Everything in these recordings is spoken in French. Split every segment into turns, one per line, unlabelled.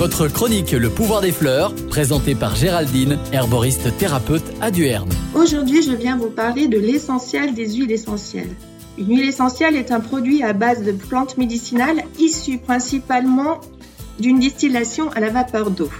Votre chronique Le pouvoir des fleurs, présentée par Géraldine, herboriste thérapeute à Duerne.
Aujourd'hui, je viens vous parler de l'essentiel des huiles essentielles. Une huile essentielle est un produit à base de plantes médicinales issues principalement d'une distillation à la vapeur d'eau.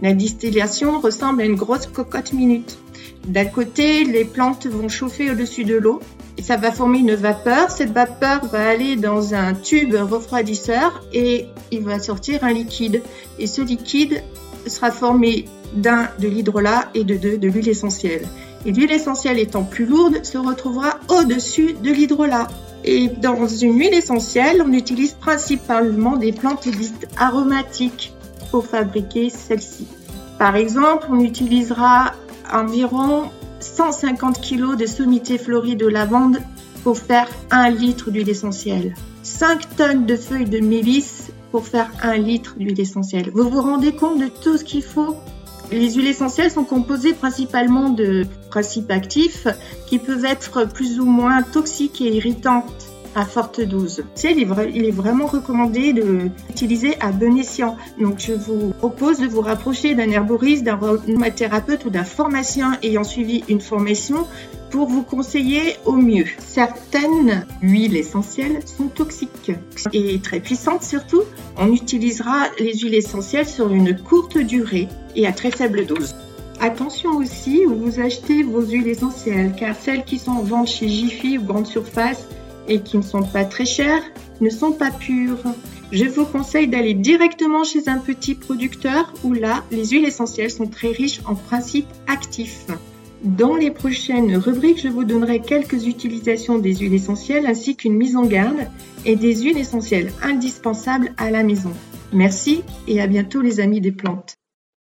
La distillation ressemble à une grosse cocotte minute. D'un côté, les plantes vont chauffer au-dessus de l'eau et ça va former une vapeur. Cette vapeur va aller dans un tube refroidisseur et il va sortir un liquide. Et ce liquide sera formé d'un de l'hydrolat et de deux de l'huile essentielle. Et l'huile essentielle étant plus lourde se retrouvera au-dessus de l'hydrolat. Et dans une huile essentielle, on utilise principalement des plantes dites aromatiques pour fabriquer celle-ci. Par exemple, on utilisera environ 150 kg de sommité fleurie de lavande pour faire 1 litre d'huile essentielle. 5 tonnes de feuilles de mélisse pour faire 1 litre d'huile essentielle. Vous vous rendez compte de tout ce qu'il faut? Les huiles essentielles sont composées principalement de principes actifs qui peuvent être plus ou moins toxiques et irritantes à forte dose. Il est, il est vraiment recommandé d'utiliser à bon escient. Donc je vous propose de vous rapprocher d'un herboriste, d'un aromathérapeute ou d'un pharmacien ayant suivi une formation pour vous conseiller au mieux. Certaines huiles essentielles sont toxiques et très puissantes surtout. On utilisera les huiles essentielles sur une courte durée et à très faible dose. Attention aussi où vous achetez vos huiles essentielles car celles qui sont en vente chez Jiffy ou Grande Surface et qui ne sont pas très chères ne sont pas pures. Je vous conseille d'aller directement chez un petit producteur où là, les huiles essentielles sont très riches en principes actifs. Dans les prochaines rubriques, je vous donnerai quelques utilisations des huiles essentielles ainsi qu'une mise en garde et des huiles essentielles indispensables à la maison. Merci et à bientôt les amis des plantes.